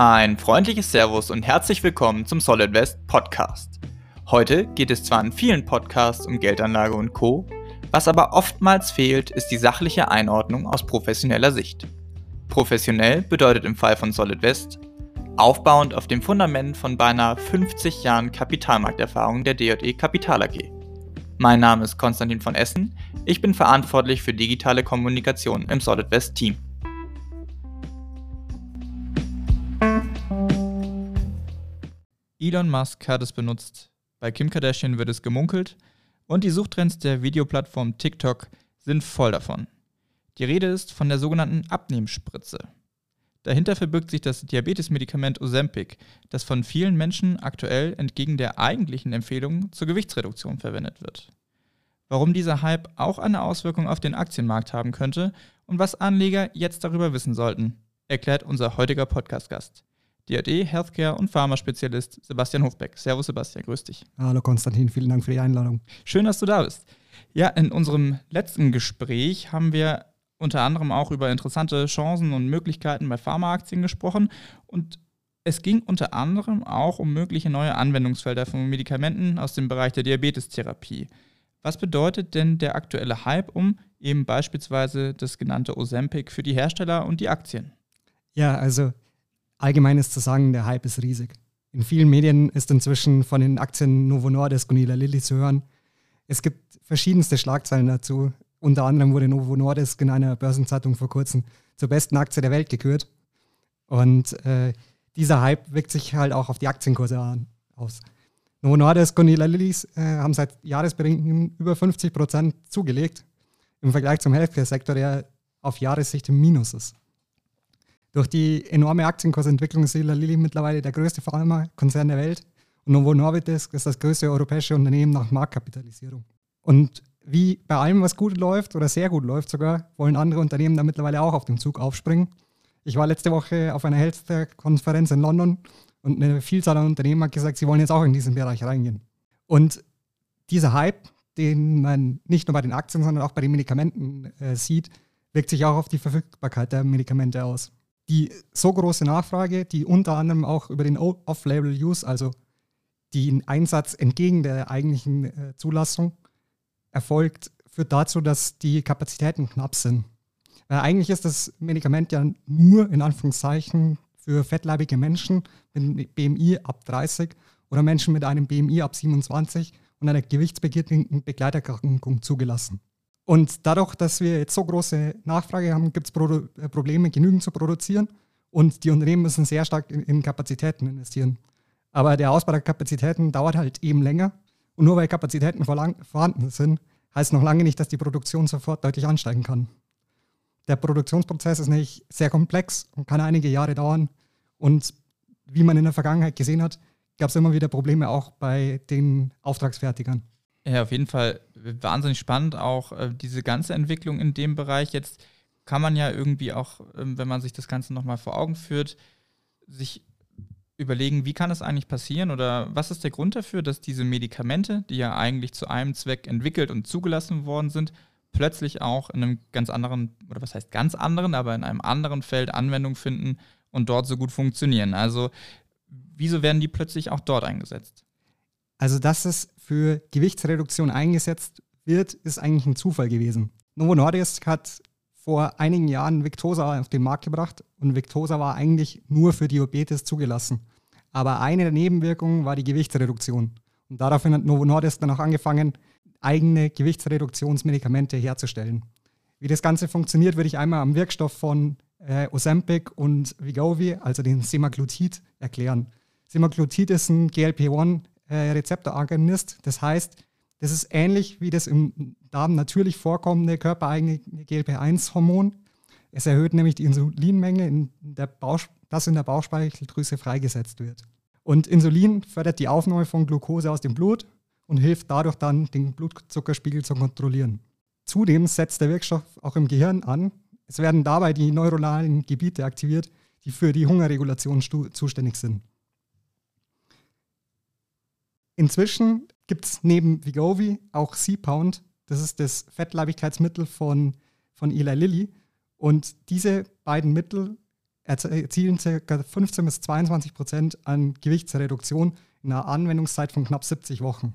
Ein freundliches Servus und herzlich willkommen zum Solid West Podcast. Heute geht es zwar in vielen Podcasts um Geldanlage und Co., was aber oftmals fehlt, ist die sachliche Einordnung aus professioneller Sicht. Professionell bedeutet im Fall von Solid West aufbauend auf dem Fundament von beinahe 50 Jahren Kapitalmarkterfahrung der DJE Kapital AG. Mein Name ist Konstantin von Essen, ich bin verantwortlich für digitale Kommunikation im Solid West Team. Elon Musk hat es benutzt. Bei Kim Kardashian wird es gemunkelt und die Suchtrends der Videoplattform TikTok sind voll davon. Die Rede ist von der sogenannten Abnehmspritze. Dahinter verbirgt sich das Diabetesmedikament Ozempic, das von vielen Menschen aktuell entgegen der eigentlichen Empfehlung zur Gewichtsreduktion verwendet wird. Warum dieser Hype auch eine Auswirkung auf den Aktienmarkt haben könnte und was Anleger jetzt darüber wissen sollten, erklärt unser heutiger Podcast-Gast. DAD, Healthcare und Pharma-Spezialist Sebastian Hofbeck. Servus Sebastian, grüß dich. Hallo Konstantin, vielen Dank für die Einladung. Schön, dass du da bist. Ja, in unserem letzten Gespräch haben wir unter anderem auch über interessante Chancen und Möglichkeiten bei Pharmaaktien gesprochen und es ging unter anderem auch um mögliche neue Anwendungsfelder von Medikamenten aus dem Bereich der Diabetestherapie. Was bedeutet denn der aktuelle Hype um eben beispielsweise das genannte Ozempic für die Hersteller und die Aktien? Ja, also allgemein ist zu sagen, der Hype ist riesig. In vielen Medien ist inzwischen von den Aktien Novo Nordisk und Eli Lilly zu hören. Es gibt verschiedenste Schlagzeilen dazu. Unter anderem wurde Novo Nordisk in einer Börsenzeitung vor kurzem zur besten Aktie der Welt gekürt. Und äh, dieser Hype wirkt sich halt auch auf die Aktienkurse an, aus. Novo Nordisk und Eli Lilly äh, haben seit Jahresbeginn über 50 Prozent zugelegt, im Vergleich zum Healthcare-Sektor, der auf Jahressicht im Minus ist. Durch die enorme Aktienkursentwicklung ist Eli Lilly mittlerweile der größte Pharmakonzern der Welt und Novo Nordisk ist das größte europäische Unternehmen nach Marktkapitalisierung. Und wie bei allem, was gut läuft oder sehr gut läuft sogar, wollen andere Unternehmen da mittlerweile auch auf den Zug aufspringen. Ich war letzte Woche auf einer Healthcare-Konferenz in London und eine Vielzahl an Unternehmen hat gesagt, sie wollen jetzt auch in diesen Bereich reingehen. Und dieser Hype, den man nicht nur bei den Aktien, sondern auch bei den Medikamenten äh, sieht, wirkt sich auch auf die Verfügbarkeit der Medikamente aus. Die so große Nachfrage, die unter anderem auch über den Off-Label-Use, also den Einsatz entgegen der eigentlichen äh, Zulassung, erfolgt, führt dazu, dass die Kapazitäten knapp sind. Weil eigentlich ist das Medikament ja nur in Anführungszeichen für fettleibige Menschen mit BMI ab 30 oder Menschen mit einem BMI ab 27 und einer gewichtsbedingten Begleiterkrankung zugelassen. Und dadurch, dass wir jetzt so große Nachfrage haben, gibt es Pro äh, Probleme, genügend zu produzieren. Und die Unternehmen müssen sehr stark in, in Kapazitäten investieren. Aber der Ausbau der Kapazitäten dauert halt eben länger. Und nur weil Kapazitäten vorhanden sind, heißt noch lange nicht, dass die Produktion sofort deutlich ansteigen kann. Der Produktionsprozess ist nämlich sehr komplex und kann einige Jahre dauern. Und wie man in der Vergangenheit gesehen hat, gab es immer wieder Probleme auch bei den Auftragsfertigern. Ja, auf jeden Fall wahnsinnig spannend, auch äh, diese ganze Entwicklung in dem Bereich. Jetzt kann man ja irgendwie auch, äh, wenn man sich das Ganze nochmal vor Augen führt, sich überlegen, wie kann es eigentlich passieren oder was ist der Grund dafür, dass diese Medikamente, die ja eigentlich zu einem Zweck entwickelt und zugelassen worden sind, plötzlich auch in einem ganz anderen, oder was heißt ganz anderen, aber in einem anderen Feld Anwendung finden und dort so gut funktionieren. Also wieso werden die plötzlich auch dort eingesetzt? Also, dass es für Gewichtsreduktion eingesetzt wird, ist eigentlich ein Zufall gewesen. Novo Nordisk hat vor einigen Jahren Victosa auf den Markt gebracht und Victosa war eigentlich nur für Diabetes zugelassen. Aber eine der Nebenwirkungen war die Gewichtsreduktion. Und daraufhin hat Novo Nordisk dann auch angefangen, eigene Gewichtsreduktionsmedikamente herzustellen. Wie das Ganze funktioniert, würde ich einmal am Wirkstoff von äh, Ozempic und Vigovi, also den Semaglutid, erklären. Semaglutid ist ein GLP-1-Rezeptoragonist. Äh, das heißt, das ist ähnlich wie das im Darm natürlich vorkommende körpereigene GLP-1-Hormon. Es erhöht nämlich die Insulinmenge, in der Bauch, das in der Bauchspeicheldrüse freigesetzt wird. Und Insulin fördert die Aufnahme von Glucose aus dem Blut und hilft dadurch dann, den Blutzuckerspiegel zu kontrollieren. Zudem setzt der Wirkstoff auch im Gehirn an. Es werden dabei die neuronalen Gebiete aktiviert, die für die Hungerregulation zuständig sind. Inzwischen gibt es neben Vigovi auch C-Pound. Das ist das Fettleibigkeitsmittel von, von Eli Lilly. Und diese beiden Mittel erzielen ca. 15 bis 22 Prozent an Gewichtsreduktion in einer Anwendungszeit von knapp 70 Wochen.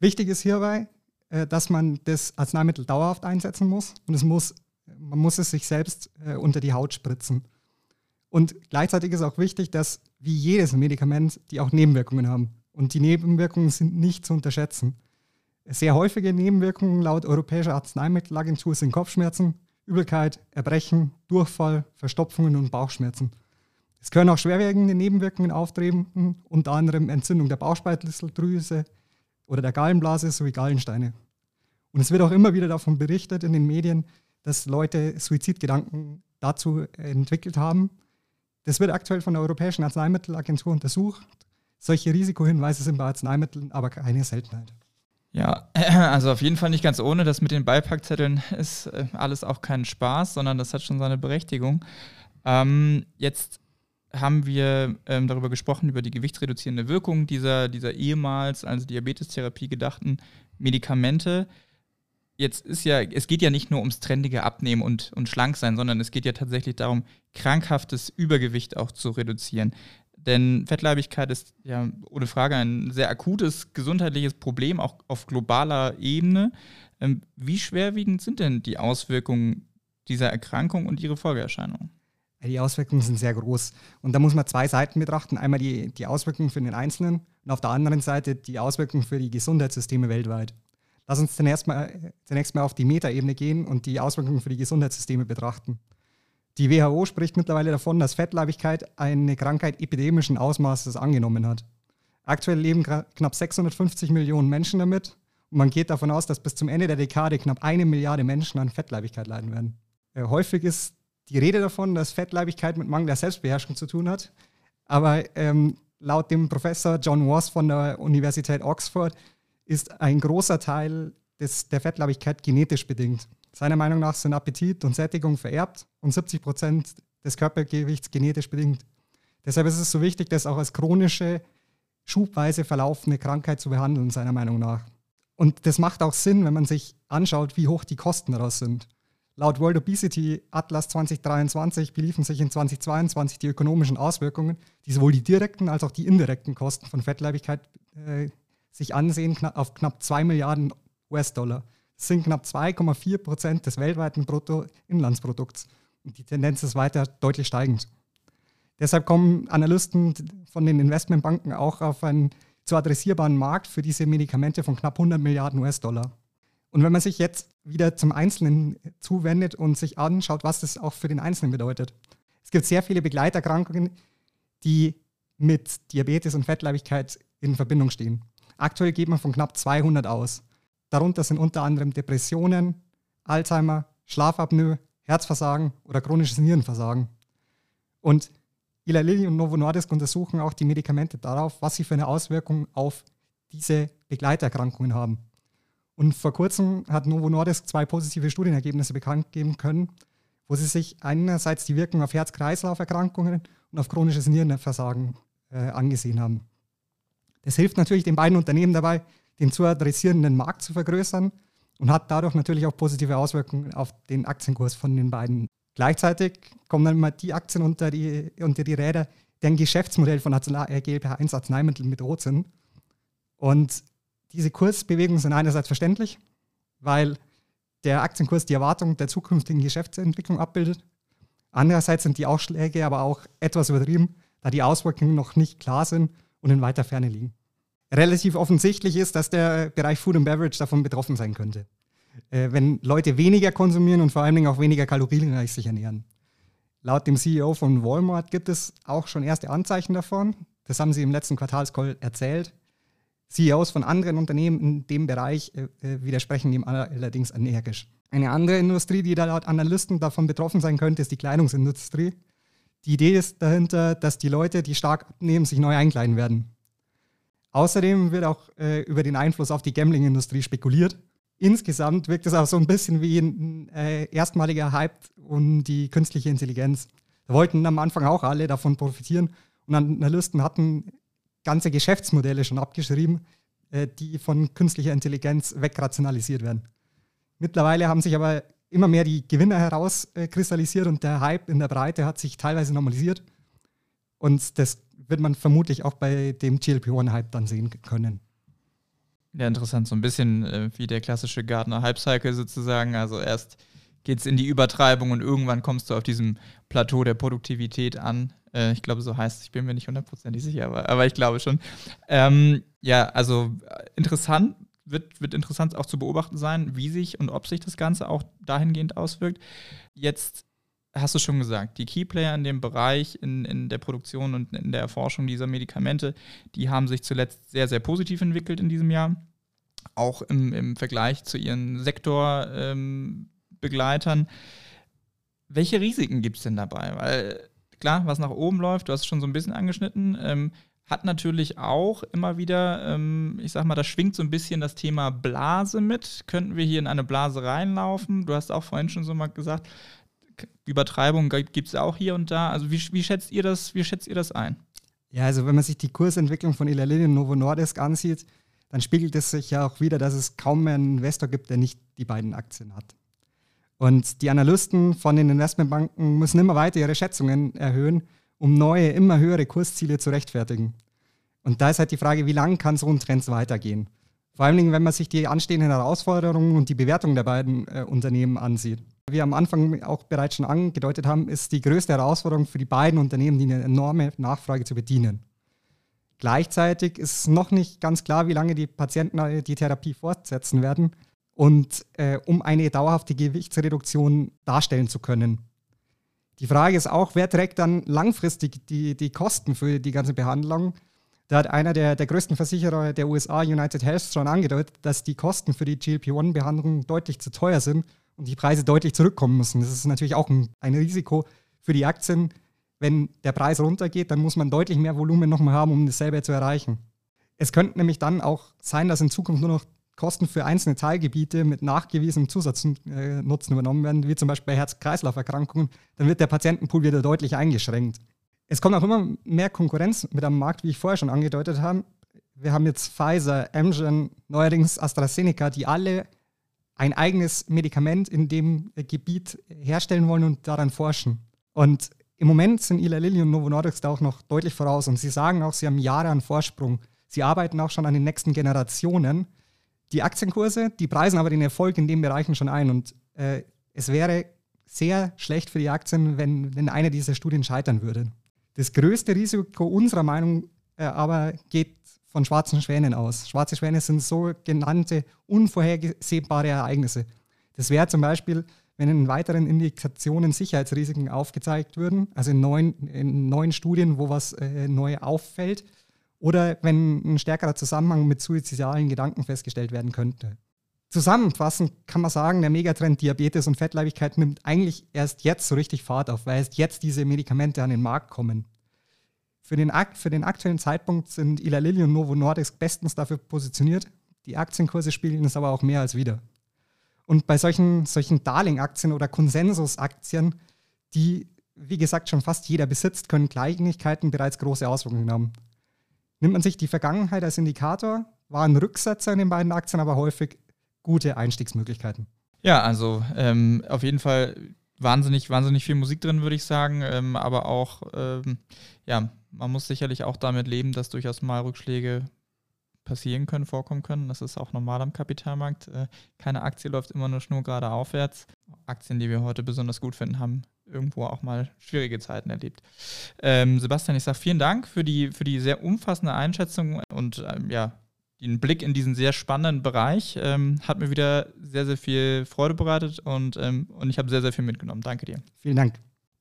Wichtig ist hierbei, äh, dass man das Arzneimittel dauerhaft einsetzen muss und es muss, man muss es sich selbst äh, unter die Haut spritzen. Und gleichzeitig ist auch wichtig, dass wie jedes Medikament die auch Nebenwirkungen haben. Und die Nebenwirkungen sind nicht zu unterschätzen. Sehr häufige Nebenwirkungen laut Europäischer Arzneimittelagentur sind Kopfschmerzen, Übelkeit, Erbrechen, Durchfall, Verstopfungen und Bauchschmerzen. Es können auch schwerwiegende Nebenwirkungen auftreten, unter anderem Entzündung der Bauchspeicheldrüse oder der Gallenblase sowie Gallensteine. Und es wird auch immer wieder davon berichtet in den Medien, dass Leute Suizidgedanken dazu entwickelt haben. Das wird aktuell von der Europäischen Arzneimittelagentur untersucht. Solche Risikohinweise sind bei Arzneimitteln aber keine Seltenheit. Ja, also auf jeden Fall nicht ganz ohne. Das mit den Beipackzetteln ist äh, alles auch kein Spaß, sondern das hat schon seine Berechtigung. Ähm, jetzt haben wir ähm, darüber gesprochen, über die gewichtsreduzierende Wirkung dieser, dieser ehemals als Diabetestherapie gedachten Medikamente. Jetzt ist ja, es geht ja nicht nur ums trendige Abnehmen und, und Schlanksein, sondern es geht ja tatsächlich darum, krankhaftes Übergewicht auch zu reduzieren. Denn Fettleibigkeit ist ja ohne Frage ein sehr akutes gesundheitliches Problem, auch auf globaler Ebene. Ähm, wie schwerwiegend sind denn die Auswirkungen dieser Erkrankung und ihre Folgeerscheinungen? Die Auswirkungen sind sehr groß. Und da muss man zwei Seiten betrachten. Einmal die, die Auswirkungen für den Einzelnen und auf der anderen Seite die Auswirkungen für die Gesundheitssysteme weltweit. Lass uns zunächst mal, zunächst mal auf die Metaebene gehen und die Auswirkungen für die Gesundheitssysteme betrachten. Die WHO spricht mittlerweile davon, dass Fettleibigkeit eine Krankheit epidemischen Ausmaßes angenommen hat. Aktuell leben knapp 650 Millionen Menschen damit und man geht davon aus, dass bis zum Ende der Dekade knapp eine Milliarde Menschen an Fettleibigkeit leiden werden. Äh, häufig ist die Rede davon, dass Fettleibigkeit mit Mangel der Selbstbeherrschung zu tun hat, aber ähm, laut dem Professor John Ross von der Universität Oxford ist ein großer Teil des, der Fettleibigkeit genetisch bedingt. Seiner Meinung nach sind Appetit und Sättigung vererbt und 70 Prozent des Körpergewichts genetisch bedingt. Deshalb ist es so wichtig, das auch als chronische, schubweise verlaufende Krankheit zu behandeln, seiner Meinung nach. Und das macht auch Sinn, wenn man sich anschaut, wie hoch die Kosten daraus sind. Laut World Obesity Atlas 2023 beliefen sich in 2022 die ökonomischen Auswirkungen, die sowohl die direkten als auch die indirekten Kosten von Fettleibigkeit äh, sich ansehen, auf knapp 2 Milliarden US-Dollar. Sind knapp 2,4 Prozent des weltweiten Bruttoinlandsprodukts. Und die Tendenz ist weiter deutlich steigend. Deshalb kommen Analysten von den Investmentbanken auch auf einen zu adressierbaren Markt für diese Medikamente von knapp 100 Milliarden US-Dollar. Und wenn man sich jetzt wieder zum Einzelnen zuwendet und sich anschaut, was das auch für den Einzelnen bedeutet. Es gibt sehr viele Begleiterkrankungen, die mit Diabetes und Fettleibigkeit in Verbindung stehen. Aktuell geht man von knapp 200 aus. Darunter sind unter anderem Depressionen, Alzheimer, Schlafapnoe, Herzversagen oder chronisches Nierenversagen. Und Eli Lilly und Novo Nordisk untersuchen auch die Medikamente darauf, was sie für eine Auswirkung auf diese Begleiterkrankungen haben. Und vor kurzem hat Novo Nordisk zwei positive Studienergebnisse bekannt geben können, wo sie sich einerseits die Wirkung auf Herz-Kreislauf-Erkrankungen und auf chronisches Nierenversagen äh, angesehen haben. Das hilft natürlich den beiden Unternehmen dabei, den zu adressierenden Markt zu vergrößern und hat dadurch natürlich auch positive Auswirkungen auf den Aktienkurs von den beiden. Gleichzeitig kommen dann immer die Aktien unter die, unter die Räder, deren Geschäftsmodell von GLP-1 Arzneimitteln bedroht sind. Und diese Kursbewegungen sind einerseits verständlich, weil der Aktienkurs die Erwartung der zukünftigen Geschäftsentwicklung abbildet. Andererseits sind die Ausschläge aber auch etwas übertrieben, da die Auswirkungen noch nicht klar sind und in weiter Ferne liegen relativ offensichtlich ist, dass der Bereich Food and Beverage davon betroffen sein könnte. Äh, wenn Leute weniger konsumieren und vor allen Dingen auch weniger kalorienreich sich ernähren. Laut dem CEO von Walmart gibt es auch schon erste Anzeichen davon. Das haben sie im letzten Quartalscall erzählt. CEOs von anderen Unternehmen in dem Bereich äh, äh, widersprechen dem allerdings energisch. Eine andere Industrie, die da laut Analysten davon betroffen sein könnte, ist die Kleidungsindustrie. Die Idee ist dahinter, dass die Leute, die stark abnehmen, sich neu einkleiden werden. Außerdem wird auch äh, über den Einfluss auf die Gambling-Industrie spekuliert. Insgesamt wirkt es auch so ein bisschen wie ein äh, erstmaliger Hype um die künstliche Intelligenz. Da wollten am Anfang auch alle davon profitieren und Analysten hatten ganze Geschäftsmodelle schon abgeschrieben, äh, die von künstlicher Intelligenz wegrationalisiert werden. Mittlerweile haben sich aber immer mehr die Gewinner herauskristallisiert und der Hype in der Breite hat sich teilweise normalisiert. Und das wird man vermutlich auch bei dem GLP-1-Hype dann sehen können. Ja, interessant. So ein bisschen äh, wie der klassische Gardner Hype-Cycle sozusagen. Also erst geht es in die Übertreibung und irgendwann kommst du auf diesem Plateau der Produktivität an. Äh, ich glaube, so heißt es. Ich bin mir nicht hundertprozentig sicher, aber, aber ich glaube schon. Ähm, ja, also äh, interessant. Wird, wird interessant auch zu beobachten sein, wie sich und ob sich das Ganze auch dahingehend auswirkt. Jetzt hast du schon gesagt, die Keyplayer in dem Bereich, in, in der Produktion und in der Erforschung dieser Medikamente, die haben sich zuletzt sehr, sehr positiv entwickelt in diesem Jahr. Auch im, im Vergleich zu ihren Sektorbegleitern. Ähm, Welche Risiken gibt es denn dabei? Weil klar, was nach oben läuft, du hast es schon so ein bisschen angeschnitten, ähm, hat natürlich auch immer wieder, ähm, ich sag mal, da schwingt so ein bisschen das Thema Blase mit. Könnten wir hier in eine Blase reinlaufen? Du hast auch vorhin schon so mal gesagt, Übertreibung gibt es auch hier und da. Also wie, wie, schätzt ihr das, wie schätzt ihr das ein? Ja, also wenn man sich die Kursentwicklung von Lilly und Novo Nordisk ansieht, dann spiegelt es sich ja auch wieder, dass es kaum mehr einen Investor gibt, der nicht die beiden Aktien hat. Und die Analysten von den Investmentbanken müssen immer weiter ihre Schätzungen erhöhen, um neue, immer höhere Kursziele zu rechtfertigen. Und da ist halt die Frage, wie lange kann so ein Trend weitergehen? Vor allem, wenn man sich die anstehenden Herausforderungen und die Bewertung der beiden äh, Unternehmen ansieht wir am Anfang auch bereits schon angedeutet haben, ist die größte Herausforderung für die beiden Unternehmen, die eine enorme Nachfrage zu bedienen. Gleichzeitig ist noch nicht ganz klar, wie lange die Patienten die Therapie fortsetzen werden und äh, um eine dauerhafte Gewichtsreduktion darstellen zu können. Die Frage ist auch, wer trägt dann langfristig die, die Kosten für die ganze Behandlung? Da hat einer der, der größten Versicherer der USA, United Health, schon angedeutet, dass die Kosten für die GLP-1-Behandlung deutlich zu teuer sind und die Preise deutlich zurückkommen müssen. Das ist natürlich auch ein, ein Risiko für die Aktien. Wenn der Preis runtergeht, dann muss man deutlich mehr Volumen nochmal haben, um dasselbe zu erreichen. Es könnte nämlich dann auch sein, dass in Zukunft nur noch Kosten für einzelne Teilgebiete mit nachgewiesenem Zusatznutzen übernommen werden, wie zum Beispiel bei Herz-Kreislauf-Erkrankungen. Dann wird der Patientenpool wieder deutlich eingeschränkt. Es kommt auch immer mehr Konkurrenz mit am Markt, wie ich vorher schon angedeutet habe. Wir haben jetzt Pfizer, Amgen, neuerdings AstraZeneca, die alle ein eigenes Medikament in dem Gebiet herstellen wollen und daran forschen. Und im Moment sind Eli Lilly und Novo Nordisk da auch noch deutlich voraus und sie sagen auch, sie haben Jahre an Vorsprung. Sie arbeiten auch schon an den nächsten Generationen. Die Aktienkurse, die preisen aber den Erfolg in den Bereichen schon ein und äh, es wäre sehr schlecht für die Aktien, wenn, wenn eine dieser Studien scheitern würde. Das größte Risiko unserer Meinung äh, aber geht von schwarzen Schwänen aus. Schwarze Schwäne sind sogenannte unvorhersehbare Ereignisse. Das wäre zum Beispiel, wenn in weiteren Indikationen Sicherheitsrisiken aufgezeigt würden, also in neuen, in neuen Studien, wo was äh, neu auffällt, oder wenn ein stärkerer Zusammenhang mit suizidalen Gedanken festgestellt werden könnte. Zusammenfassend kann man sagen, der Megatrend Diabetes und Fettleibigkeit nimmt eigentlich erst jetzt so richtig Fahrt auf, weil erst jetzt diese Medikamente an den Markt kommen. Für den, für den aktuellen Zeitpunkt sind Ila Lilly und Novo Nordisk bestens dafür positioniert. Die Aktienkurse spielen es aber auch mehr als wieder. Und bei solchen, solchen Darling-Aktien oder Konsensusaktien, die, wie gesagt, schon fast jeder besitzt, können Kleinigkeiten bereits große Auswirkungen haben. Nimmt man sich die Vergangenheit als Indikator, waren Rücksetzer in den beiden Aktien aber häufig gute Einstiegsmöglichkeiten. Ja, also ähm, auf jeden Fall wahnsinnig, wahnsinnig viel Musik drin, würde ich sagen, ähm, aber auch ähm, ja, man muss sicherlich auch damit leben, dass durchaus mal Rückschläge passieren können, vorkommen können. Das ist auch normal am Kapitalmarkt. Äh, keine Aktie läuft immer nur schnurgerade aufwärts. Aktien, die wir heute besonders gut finden, haben irgendwo auch mal schwierige Zeiten erlebt. Ähm, Sebastian, ich sage vielen Dank für die, für die sehr umfassende Einschätzung und ähm, ja, den Blick in diesen sehr spannenden Bereich. Ähm, hat mir wieder sehr, sehr viel Freude bereitet und, ähm, und ich habe sehr, sehr viel mitgenommen. Danke dir. Vielen Dank.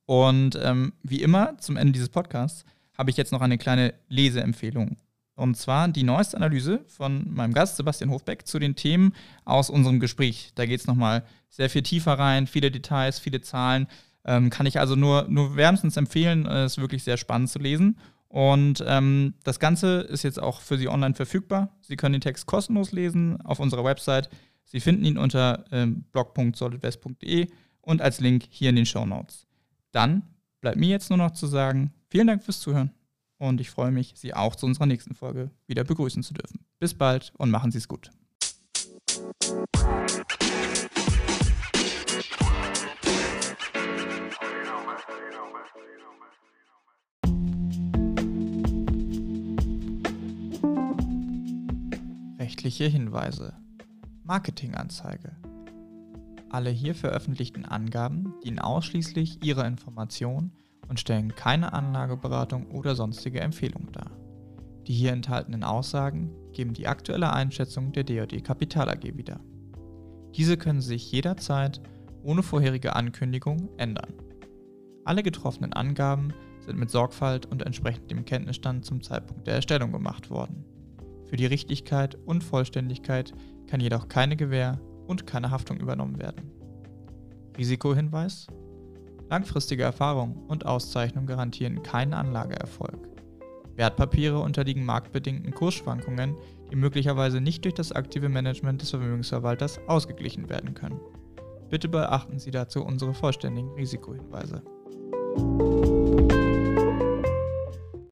Und ähm, wie immer zum Ende dieses Podcasts habe ich jetzt noch eine kleine Leseempfehlung. Und zwar die neueste Analyse von meinem Gast Sebastian Hofbeck zu den Themen aus unserem Gespräch. Da geht es nochmal sehr viel tiefer rein, viele Details, viele Zahlen. Ähm, kann ich also nur, nur wärmstens empfehlen. Es ist wirklich sehr spannend zu lesen. Und ähm, das Ganze ist jetzt auch für Sie online verfügbar. Sie können den Text kostenlos lesen auf unserer Website. Sie finden ihn unter ähm, blog.solidwest.de und als Link hier in den Show Notes. Dann bleibt mir jetzt nur noch zu sagen, Vielen Dank fürs Zuhören und ich freue mich, Sie auch zu unserer nächsten Folge wieder begrüßen zu dürfen. Bis bald und machen Sie es gut. Rechtliche Hinweise. Marketinganzeige. Alle hier veröffentlichten Angaben dienen ausschließlich Ihrer Information und stellen keine Anlageberatung oder sonstige Empfehlung dar. Die hier enthaltenen Aussagen geben die aktuelle Einschätzung der DOD Kapital AG wieder. Diese können sich jederzeit ohne vorherige Ankündigung ändern. Alle getroffenen Angaben sind mit Sorgfalt und entsprechend dem Kenntnisstand zum Zeitpunkt der Erstellung gemacht worden. Für die Richtigkeit und Vollständigkeit kann jedoch keine Gewähr und keine Haftung übernommen werden. Risikohinweis Langfristige Erfahrung und Auszeichnung garantieren keinen Anlageerfolg. Wertpapiere unterliegen marktbedingten Kursschwankungen, die möglicherweise nicht durch das aktive Management des Vermögensverwalters ausgeglichen werden können. Bitte beachten Sie dazu unsere vollständigen Risikohinweise.